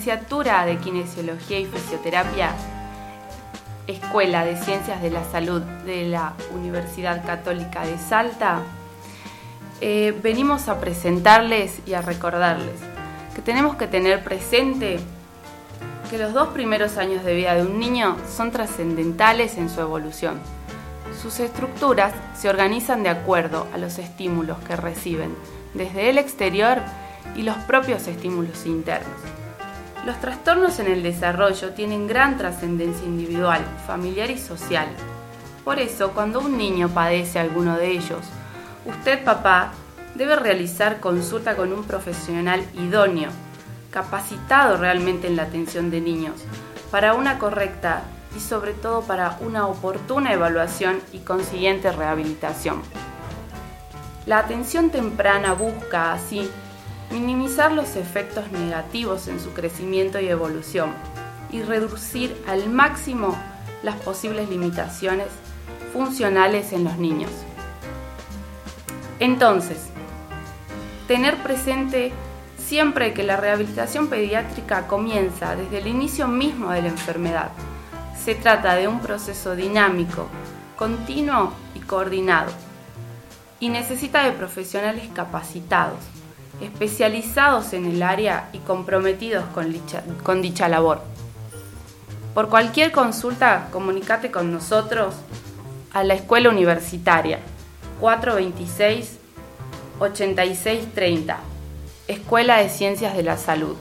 licenciatura de Kinesiología y Fisioterapia, Escuela de Ciencias de la Salud de la Universidad Católica de Salta, eh, venimos a presentarles y a recordarles que tenemos que tener presente que los dos primeros años de vida de un niño son trascendentales en su evolución. Sus estructuras se organizan de acuerdo a los estímulos que reciben desde el exterior y los propios estímulos internos. Los trastornos en el desarrollo tienen gran trascendencia individual, familiar y social. Por eso, cuando un niño padece alguno de ellos, usted, papá, debe realizar consulta con un profesional idóneo, capacitado realmente en la atención de niños, para una correcta y sobre todo para una oportuna evaluación y consiguiente rehabilitación. La atención temprana busca así minimizar los efectos negativos en su crecimiento y evolución y reducir al máximo las posibles limitaciones funcionales en los niños. Entonces, tener presente siempre que la rehabilitación pediátrica comienza desde el inicio mismo de la enfermedad. Se trata de un proceso dinámico, continuo y coordinado, y necesita de profesionales capacitados especializados en el área y comprometidos con dicha, labor. Por cualquier consulta, comunícate con nosotros a la escuela universitaria 426 8630, Escuela de Ciencias de la Salud.